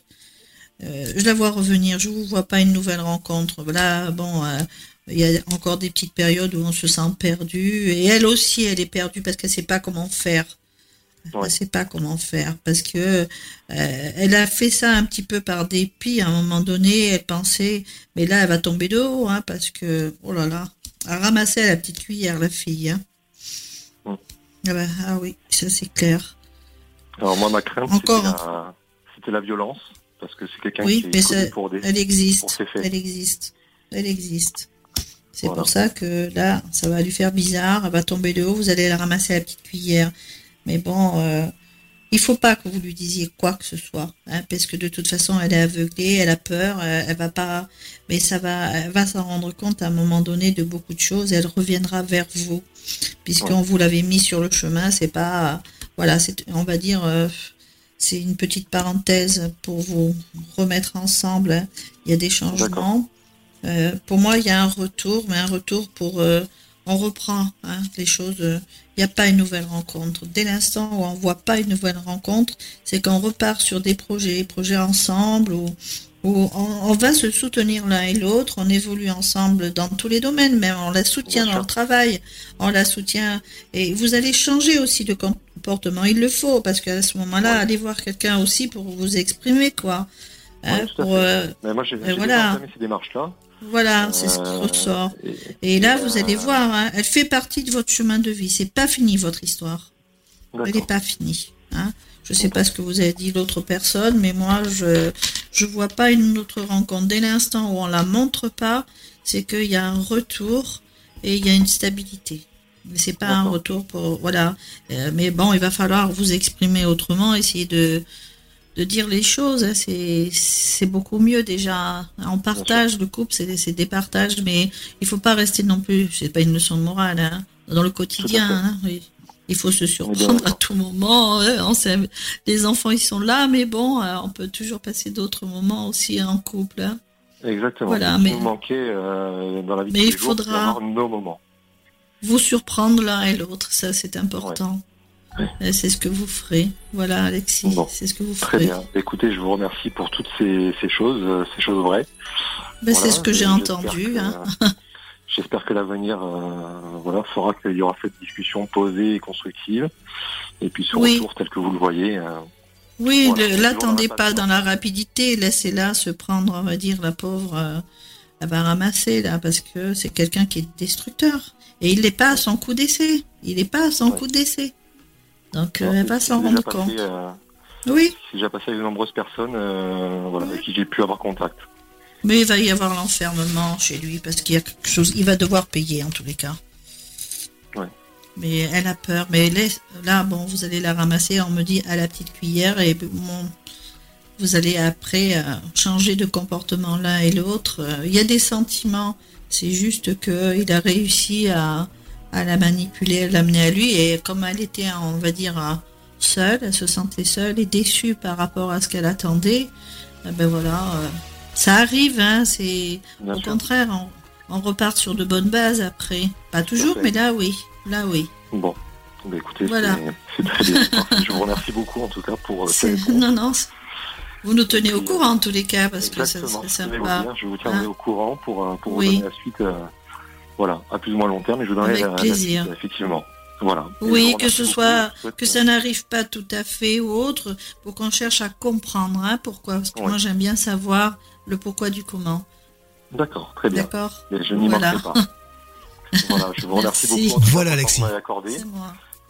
Euh, je la vois revenir. Je ne vous vois pas une nouvelle rencontre. Là, bon, euh, il y a encore des petites périodes où on se sent perdu. Et elle aussi, elle est perdue parce qu'elle ne sait pas comment faire. Elle ne sait pas comment faire parce que euh, elle a fait ça un petit peu par dépit. À un moment donné, elle pensait, mais là, elle va tomber de haut, hein, parce que, oh là là, elle ramassait la petite cuillère, la fille. Hein. Ah, bah, ah, oui, ça c'est clair. Alors moi, ma crainte, c'était la, violence, parce que c'est quelqu'un qui est pour des, elle existe, elle existe, elle existe. C'est pour ça que là, ça va lui faire bizarre, elle va tomber de haut, vous allez la ramasser à la petite cuillère. Mais bon, euh, il faut pas que vous lui disiez quoi que ce soit, hein, parce que de toute façon, elle est aveuglée, elle a peur, euh, elle, va pas, mais ça va, elle va s'en rendre compte à un moment donné de beaucoup de choses. elle reviendra vers vous, puisqu'on vous l'avait mis sur le chemin. C'est pas, voilà, c'est, on va dire. Euh, c'est une petite parenthèse pour vous remettre ensemble. Hein. Il y a des changements. Euh, pour moi, il y a un retour, mais un retour pour on reprend hein, les choses. Il n'y a pas une nouvelle rencontre. Dès l'instant où on ne voit pas une nouvelle rencontre, c'est qu'on repart sur des projets, projets ensemble, où, on, va se soutenir l'un et l'autre, on évolue ensemble dans tous les domaines, même on la soutient dans le travail, on la soutient, et vous allez changer aussi de comportement, il le faut, parce qu'à ce moment-là, allez voir quelqu'un aussi pour vous exprimer, quoi. Hein, pour, euh, Mais moi, j'ai voilà. ces démarches-là. Voilà, c'est ce qui euh, ressort. Et, là, vous allez voir, hein, elle fait partie de votre chemin de vie. C'est pas fini votre histoire. Elle n'est pas finie. Hein. Je sais pas ce que vous avez dit l'autre personne, mais moi, je je vois pas une autre rencontre. Dès l'instant où on la montre pas, c'est qu'il y a un retour et il y a une stabilité. Mais c'est pas un retour pour voilà. Euh, mais bon, il va falloir vous exprimer autrement, essayer de de dire les choses. Hein, c'est beaucoup mieux déjà. On partage le couple, c'est des partages, mais il faut pas rester non plus. C'est pas une leçon de morale hein, dans le quotidien. Hein, il faut se surprendre à tout moment. On sait, les enfants ils sont là, mais bon, euh, on peut toujours passer d'autres moments aussi en couple. Exactement. Voilà, mais manquer euh, dans la vie mais il faudra nos moments. Vous surprendre l'un et l'autre, ça c'est important. C'est ce que vous ferez. Voilà, Alexis. c'est ce que vous ferez. Très bien. Écoutez, je vous remercie pour toutes ces, choses, euh, ces choses vraies. Ben, c'est ce que j'ai entendu. Hein. <laughs> J'espère que l'avenir euh, voilà, fera qu'il y aura cette discussion posée et constructive. Et puis ce retour tel que vous le voyez. Euh, oui, l'attendez pas dans la rapidité. Laissez-la se prendre, on va dire, la pauvre elle va ramasser là parce que c'est quelqu'un qui est destructeur. Et il n'est pas à son coup d'essai. Il n'est pas à son coup d'essai. Donc elle va s'en rendre compte. oui. J'ai déjà passé avec de nombreuses personnes voilà, avec qui j'ai pu avoir contact. Mais il va y avoir l'enfermement chez lui parce qu'il y a quelque chose. Il va devoir payer en tous les cas. Ouais. Mais elle a peur. Mais là, bon, vous allez la ramasser, on me dit, à la petite cuillère et vous allez après euh, changer de comportement l'un et l'autre. Euh, il y a des sentiments. C'est juste qu'il a réussi à, à, la manipuler, à l'amener à lui. Et comme elle était, on va dire, euh, seule, elle se sentait seule et déçue par rapport à ce qu'elle attendait, eh ben voilà ça arrive, hein, c'est au contraire, on, repart sur de bonnes bases après. Pas toujours, mais là oui, là oui. Bon, bah, écoutez, c'est très bien. <laughs> Je vous remercie beaucoup en tout cas pour. Euh, non, non. Vous nous tenez au courant en tous les cas parce que ça serait sympa. je vous tiendrai hein au courant pour, euh, pour vous donner la suite. Euh, voilà, à plus ou moins long terme, et je vous donnerai Avec plaisir. effectivement. Voilà. Oui, que ce soit que ça n'arrive pas tout à fait ou autre, pour qu'on cherche à comprendre hein, pourquoi. Parce que moi j'aime bien savoir le pourquoi du comment. D'accord, très bien. D'accord. je n'y voilà. pas. voilà, je vous <laughs> remercie beaucoup. Voilà, Alexis.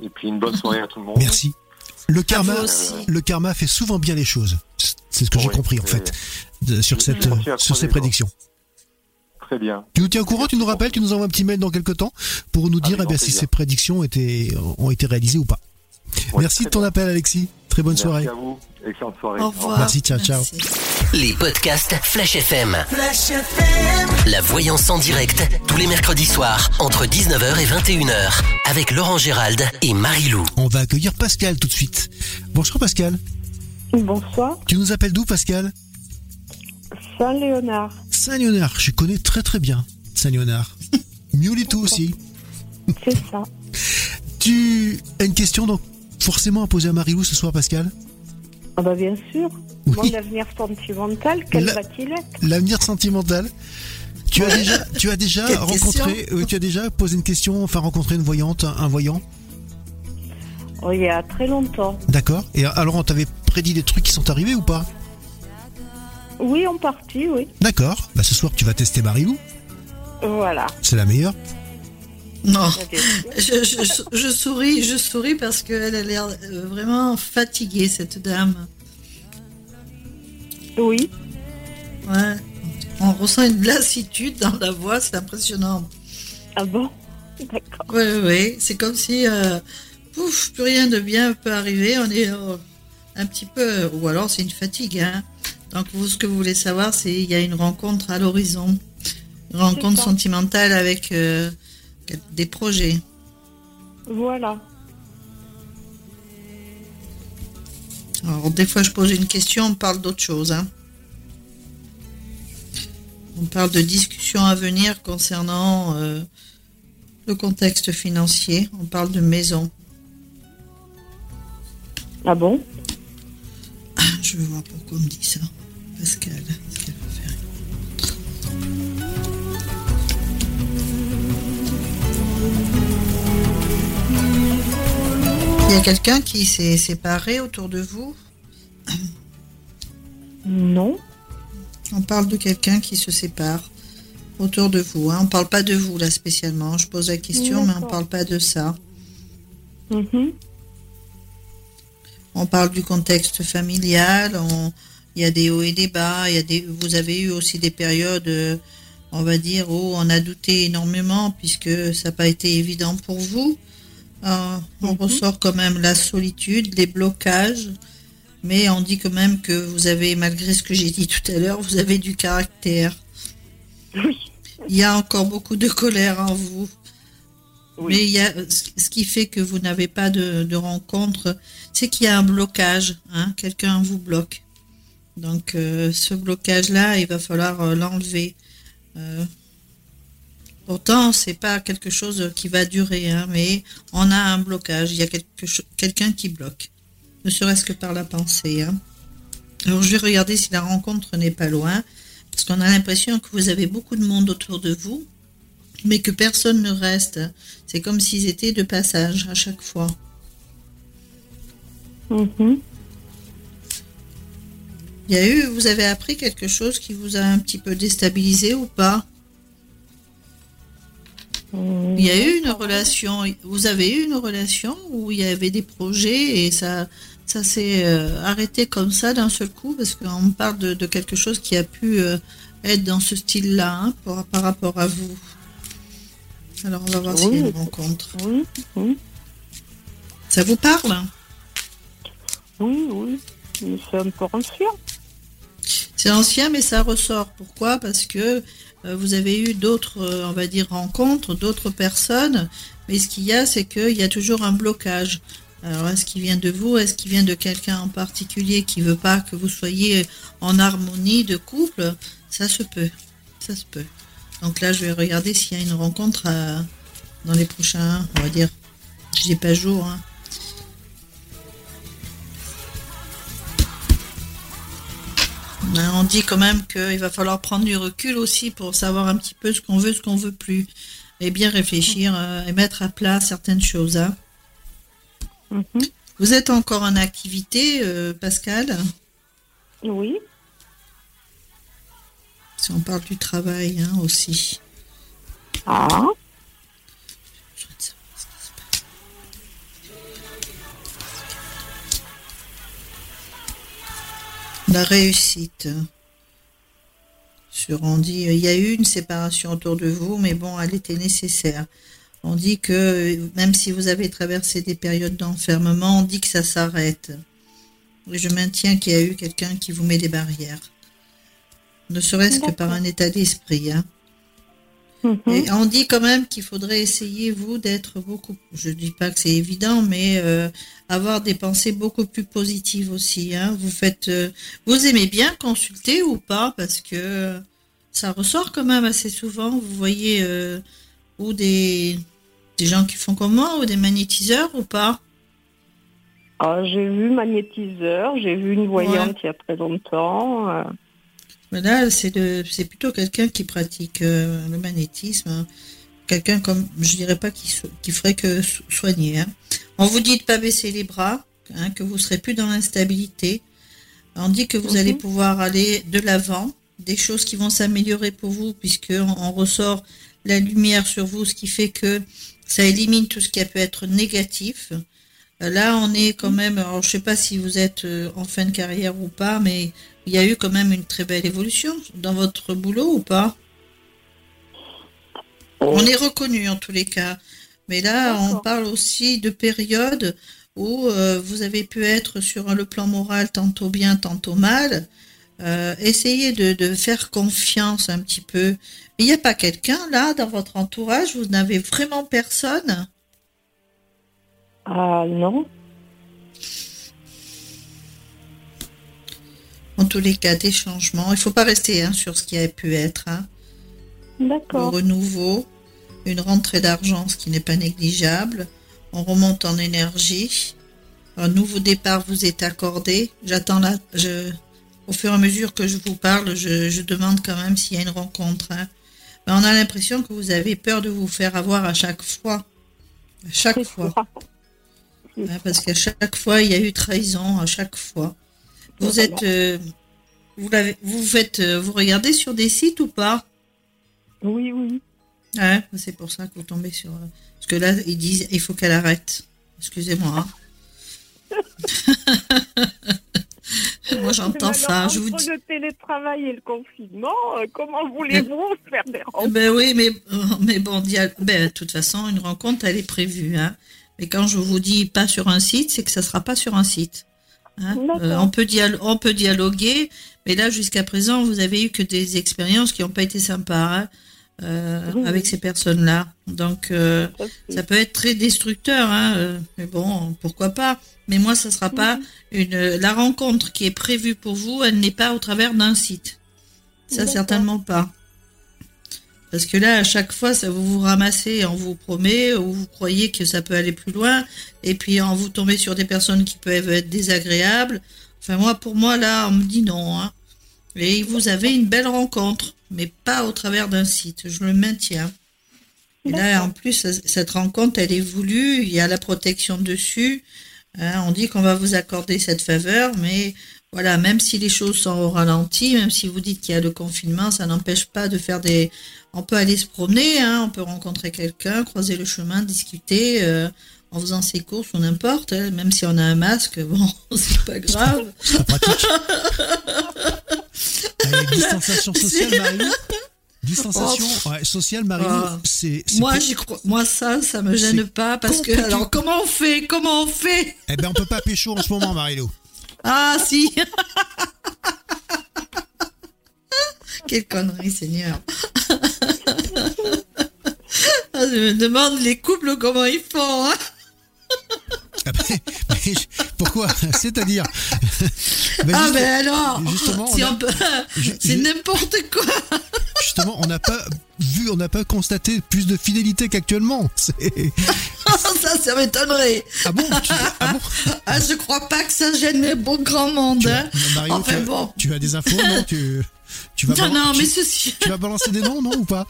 Et puis une bonne soirée à tout le monde. Merci. Le karma, le karma fait souvent bien les choses. C'est ce que j'ai compris en fait sur cette sur ces prédictions. Très bien. Tu nous tiens au courant, tu nous rappelles, tu nous envoies un petit mail dans quelques temps pour nous dire eh si ces prédictions étaient, ont été réalisées ou pas. Merci de ton appel, Alexis. Très bonne soirée. Merci à vous. Excellente soirée. Au revoir. Merci, ciao, ciao. Les podcasts Flash FM. Flash FM. La voyance en direct, tous les mercredis soirs, entre 19h et 21h, avec Laurent Gérald et Marie-Lou. On va accueillir Pascal tout de suite. Bonjour Pascal. Bonsoir. Tu nous appelles d'où Pascal? Saint-Léonard. Saint-Léonard, je connais très très bien Saint-Léonard. <laughs> Miolito aussi. C'est ça. Tu as une question donc forcément à poser à Marilou ce soir, Pascal? Ah bah bien sûr. Mon avenir sentimental, quel va-t-il être? L'avenir sentimental tu as déjà, tu as déjà rencontré, euh, tu as déjà posé une question, enfin rencontré une voyante, un, voyant? Oh, Il y a très longtemps. D'accord. Et alors, on t'avait prédit des trucs qui sont arrivés ou pas? Oui, en partie, oui. D'accord. Bah, ce soir, tu vas tester Marilou. Voilà. C'est la meilleure. Non, je, souris, je souris parce qu'elle a l'air euh, vraiment fatiguée, cette dame. Oui. Ouais. On ressent une lassitude dans la voix, c'est impressionnant. Ah bon? D'accord. Oui, oui, c'est comme si, euh, pouf, plus rien de bien peut arriver. On est euh, un petit peu, ou alors c'est une fatigue. Hein. Donc, vous, ce que vous voulez savoir, c'est il y a une rencontre à l'horizon, une rencontre sentimentale avec des projets. Voilà. Alors, des fois, je pose une question, on parle d'autre chose. Hein. On parle de discussions à venir concernant euh, le contexte financier. On parle de maison. Ah bon? Ah, Je veux voir pourquoi on me dit ça. Pascal, qu'elle va faire Il y a quelqu'un qui s'est séparé autour de vous Non. On parle de quelqu'un qui se sépare autour de vous. Hein. On ne parle pas de vous là spécialement. Je pose la question, mais on ne parle pas de ça. Mm-hmm. On parle du contexte familial. Il y a des hauts et des bas. Il y a des... Vous avez eu aussi des périodes, euh, on va dire, où on a douté énormément puisque ça n'a pas été évident pour vous. Euh, on mhm. ressort quand même la solitude, les blocages, mais on dit quand même que vous avez, malgré ce que j'ai dit tout à l'heure, vous avez du caractère. Oui. Il y a encore beaucoup de colère en vous. Mais il y a, ce qui fait que vous n'avez pas de, rencontre, c'est qu'il y a un blocage. Hein, Quelqu'un vous bloque. Donc euh, ce blocage-là, il va falloir euh, l'enlever. Pourtant, c'est pas quelque chose qui va durer, hein, mais on a un blocage. Il y a quelqu'un qui bloque, ne serait-ce que par la pensée. Hein. Alors, je vais regarder si la rencontre n'est pas loin, parce qu'on a l'impression que vous avez beaucoup de monde autour de vous, mais que personne ne reste. C'est comme s'ils étaient de passage à chaque fois. Mm-hmm. Il y a eu, vous avez appris quelque chose qui vous a un petit peu déstabilisé ou pas Il y a eu une relation, vous avez eu une relation où il y avait des projets et ça, ça s'est euh, arrêté comme ça d'un seul coup parce qu'on parle de, quelque chose qui a pu euh, être dans ce style-là hein, par, rapport à vous. Alors on va voir s'il y a une rencontre. Oui, oui. Ça vous parle? Oui, oui. Un peu ancien. C'est ancien, mais ça ressort. Pourquoi? Parce que euh, vous avez eu d'autres, on va dire, rencontres, d'autres personnes. Mais ce qu'il y a, c'est qu'il y a toujours un blocage. Alors, est-ce qu'il vient de vous? Est-ce qu'il vient de quelqu'un en particulier qui veut pas que vous soyez en harmonie de couple? Ça se peut. Ça se peut. Donc là, je vais regarder s'il y a une rencontre euh, dans les prochains, on va dire, je dis pas jour. Hein. Ben, on dit quand même qu'il va falloir prendre du recul aussi pour savoir un petit peu ce qu'on veut, ce qu'on veut plus. Et bien réfléchir euh, et mettre à plat certaines choses. Hein. Mhm. Vous êtes encore en activité, euh, Pascal? Oui. Si on parle du travail hein, aussi. Ah. La réussite. Sur on dit, il y a eu une séparation autour de vous, mais bon, elle était nécessaire. On dit que même si vous avez traversé des périodes d'enfermement, on dit que ça s'arrête. Je maintiens qu'il y a eu quelqu'un qui vous met des barrières. Ne serait-ce que par un état d'esprit. Hein. Mhm. Et on dit quand même qu'il faudrait essayer, vous, d'être beaucoup, je ne dis pas que c'est évident, mais euh, avoir des pensées beaucoup plus positives aussi. Hein. Vous faites, euh, vous aimez bien consulter ou pas? Parce que ça ressort quand même assez souvent. Vous voyez, euh, ou des, des gens qui font comme moi ou des magnétiseurs ou pas? Ah, J'ai vu magnétiseur, j'ai vu une voyante il y a très longtemps. Là, c'est plutôt quelqu'un qui pratique euh, le magnétisme. Hein. Quelqu'un comme, je dirais pas qui, qui ferait que soigner. Hein. On vous dit de pas baisser les bras, hein, que vous serez plus dans l'instabilité. On dit que vous allez mhm. pouvoir aller de l'avant, des choses qui vont s'améliorer pour vous, puisque on ressort la lumière sur vous, ce qui fait que ça élimine tout ce qui a pu être négatif. Là, on est quand même, alors je sais pas si vous êtes euh, en fin de carrière ou pas, mais il y a eu quand même une très belle évolution dans votre boulot ou pas? On est reconnu en tous les cas. Mais là, on parle aussi de périodes où euh, vous avez pu être sur le plan moral tantôt bien, tantôt mal. essayez de, de, faire confiance un petit peu il n'y a pas quelqu'un là dans votre entourage? Vous n'avez vraiment personne? Ah non. En tous les cas, des changements. Il ne faut pas rester hein, sur ce qui a pu être. Hein. D'accord. Un renouveau, une rentrée d'argent, ce qui n'est pas négligeable. On remonte en énergie. Un nouveau départ vous est accordé. J'attends là. Je, au fur et à mesure que je vous parle, je, demande quand même s'il y a une rencontre. Hein on a l'impression que vous avez peur de vous faire avoir à chaque fois. À chaque fois. parce qu'à chaque fois, il y a eu trahison, à chaque fois. Vous êtes. Euh, vous, l'avez, vous faites. Euh, vous regardez sur des sites ou pas? Oui, oui. Ouais, c'est pour ça que vous tombez sur. Euh, parce que là, ils disent il faut qu'elle arrête. Excusez-moi. Hein. <laughs> Moi, j'entends ça. Je vous dis... le télétravail et le confinement, euh, comment voulez-vous faire des rencontres Ben oui, mais, mais bon, ben, de toute façon, une rencontre, elle est prévue. Hein. Mais quand je vous dis pas sur un site, c'est que ça sera pas sur un site. Hein. Euh, on, peut on peut dialoguer, mais là, jusqu'à présent, vous avez eu que des expériences qui n'ont pas été sympas. Hein. avec ces personnes-là. Donc, ça peut être très destructeur, hein, mais bon, pourquoi pas. Mais moi, ça sera pas une la rencontre qui est prévue pour vous, elle n'est pas au travers d'un site. Ça certainement pas. Parce que là, à chaque fois, ça vous vous ramassez, on vous promet, ou vous croyez que ça peut aller plus loin, et puis on vous tombez sur des personnes qui peuvent être désagréables. Enfin, moi, pour moi, là, on me dit non. Hein. Et vous avez une belle rencontre, mais pas au travers d'un site. Je le maintiens. Et là, en plus, cette rencontre, elle est voulue, il y a la protection dessus. Hein, on dit qu'on va vous accorder cette faveur, mais voilà, même si les choses sont au ralenti, même si vous dites qu'il y a le confinement, ça n'empêche pas de faire des. On peut aller se promener, hein, on peut rencontrer quelqu'un, croiser le chemin, discuter euh, en faisant ses courses ou n'importe. Hein, même si on a un masque, <laughs> bon, c'est pas grave. <laughs> C'est pratique. <laughs> Distanciation sociale, Marie Distanciation oh. sociale, Marie, oh. c'est. Moi, j'y crois. Moi, ça, ça me gêne pas parce que. Alors, comment on fait? Comment on fait? Eh ben, on peut pas pécho en ce moment, Marilou. Ah, si Quelle connerie, Seigneur demande les couples comment ils font. Hein ah, pourquoi? C'est-à-dire <laughs> Ah ben alors C'est n'importe quoi Justement, on n'a pas vu, on n'a pas constaté plus de fidélité qu'actuellement. <laughs> ça, ça m'étonnerait. Ah bon, ah bon? <laughs> Ah, Je crois pas que ça gêne le bon grand monde. Tu as, enfin, tu, bon. tu as des infos, non tu, tu vas Non, non, mais ceci... Tu vas balancer des noms, non, ou pas?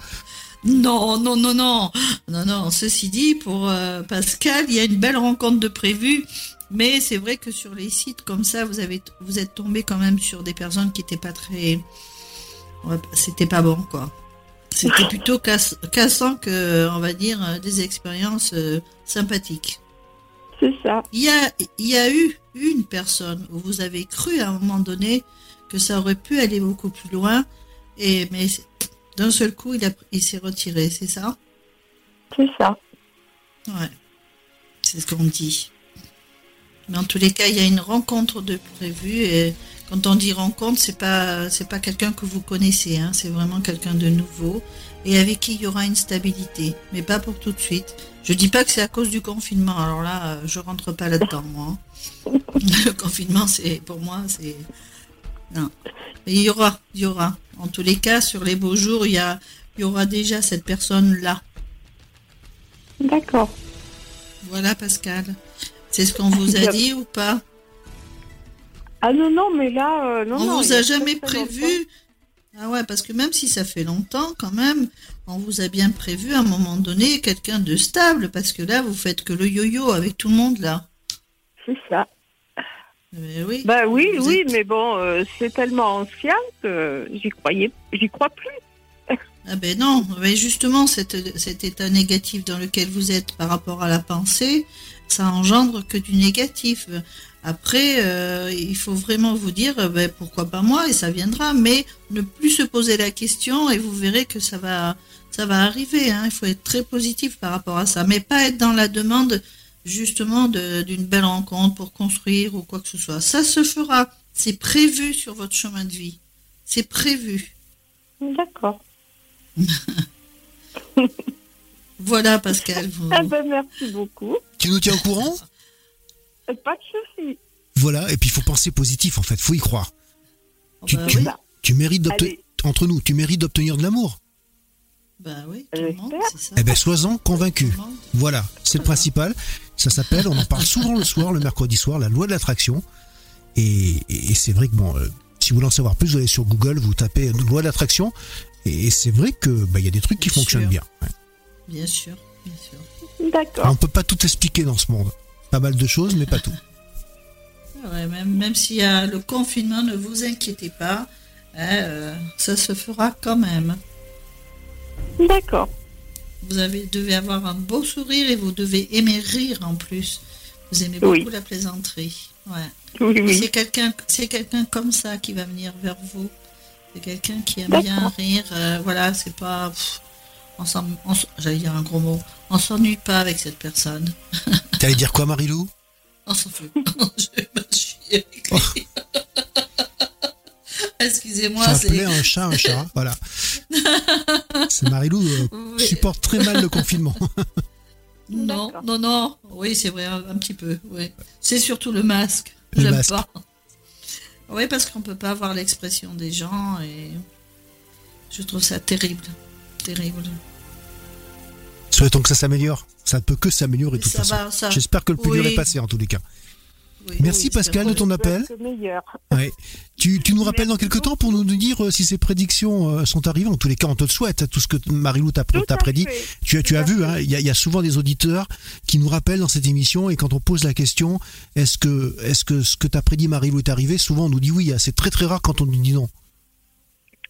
Non, non, non, non. Non, non. Ceci dit, pour euh, Pascal, il y a une belle rencontre de prévue. Mais c'est vrai que sur les sites comme ça, vous avez, vous êtes tombé quand même sur des personnes qui n'étaient pas très, c'était pas bon, quoi. C'était plutôt cassant que, on va dire, euh, des expériences euh, sympathiques. C'est ça. Il y a, il y a eu une personne où vous avez cru à un moment donné que ça aurait pu aller beaucoup plus loin, et mais d'un seul coup, il, a, il s'est retiré, c'est ça? C'est ça. Ouais. C'est ce qu'on dit. Mais en tous les cas, il y a une rencontre de prévue et quand on dit rencontre, c'est pas c'est pas quelqu'un que vous connaissez, hein, c'est vraiment quelqu'un de nouveau et avec qui il y aura une stabilité, mais pas pour tout de suite. Je dis pas que c'est à cause du confinement. Alors là, je rentre pas là-dedans, moi. <laughs> Le confinement, c'est pour moi, c'est non. Mais il y aura, il y aura. En tous les cas, sur les beaux jours, il y a, il y aura déjà cette personne là. D'accord. Voilà, Pascal. C'est ce qu'on vous a dit ou pas? Ah non, non, mais là, euh, non, On vous a jamais prévu. Ah ouais, parce que même si ça fait longtemps, quand même, on vous a bien prévu à un moment donné quelqu'un de stable, parce que là, vous faites que le yo-yo avec tout le monde, là. C'est ça. Mais oui. Bah oui, oui, mais bon, euh, c'est tellement ancien que j'y croyais, j'y crois plus. <laughs> ah ben non, mais justement, cet, cet état négatif dans lequel vous êtes par rapport à la pensée, ça engendre que du négatif. Après, euh, il faut vraiment vous dire, euh, ben, pourquoi pas moi, et ça viendra, mais ne plus se poser la question, et vous verrez que ça va, ça va arriver. Hein. Il faut être très positif par rapport à ça, mais pas être dans la demande justement d'une belle rencontre pour construire ou quoi que ce soit. Ça se fera. C'est prévu sur votre chemin de vie. C'est prévu. D'accord. <laughs> voilà, Pascal. Ah ben, merci beaucoup. Tu nous tiens au courant? Pas de souci. Voilà, et puis il faut penser positif en fait, faut y croire. Oh, tu, bah mérites d'obtenir, entre nous, tu mérites d'obtenir de l'amour. Bah oui, tout le monde, ça. Eh ben, sois-en convaincu. Voilà, c'est le principal. Ça s'appelle, on en parle souvent le soir, le mercredi soir, la loi de l'attraction. Et, c'est vrai que bon, euh, si vous voulez en savoir plus, vous allez sur Google, vous tapez loi de l'attraction. Et, c'est vrai que bah, il y a des trucs qui fonctionnent bien. Bien sûr, bien sûr. D'accord. On peut pas tout expliquer dans ce monde. Pas mal de choses, mais pas tout. <laughs> même, même s'il y a le confinement, ne vous inquiétez pas. Hein, euh, ça se fera quand même. D'accord. Vous avez, devez avoir un beau sourire et vous devez aimer rire en plus. Vous aimez beaucoup la plaisanterie. Ouais. C'est quelqu'un, c'est quelqu'un comme ça qui va venir vers vous. C'est quelqu'un qui aime bien rire. Euh, voilà, c'est pas. J'allais dire un gros mot. On s'ennuie pas avec cette personne. T'allais dire quoi, Marilou On s'en fout. <laughs> je me suis Excusez-moi. Ça appelait un chat un chat, <laughs> voilà. C'est Marilou euh, supporte très mal le confinement. non, non, non. Oui, c'est vrai, un, petit peu. Oui. C'est surtout le masque. J'aime pas. Oui, parce qu'on peut pas voir l'expression des gens et je trouve ça terrible. Terrible. Souhaitons que ça s'améliore. Ça ne peut que s'améliorer de toute façon. J'espère que le plus dur est passé en tous les cas. Merci Pascal de ton appel. Ouais. Tu, tu, nous rappelles dans quelques temps pour nous dire euh, si ces prédictions euh, sont arrivées. En tous les cas, on te le souhaite. Tout ce que Marilou t'a prédit. Tu, as, tu as vu, hein, il y, a souvent des auditeurs qui nous rappellent dans cette émission et quand on pose la question, est-ce que, est-ce que ce que t'as prédit Marilou est arrivé Souvent on nous dit oui. C'est très très rare quand on nous dit non.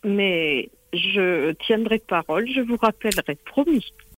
Mais je tiendrai parole, je vous rappellerai, promis.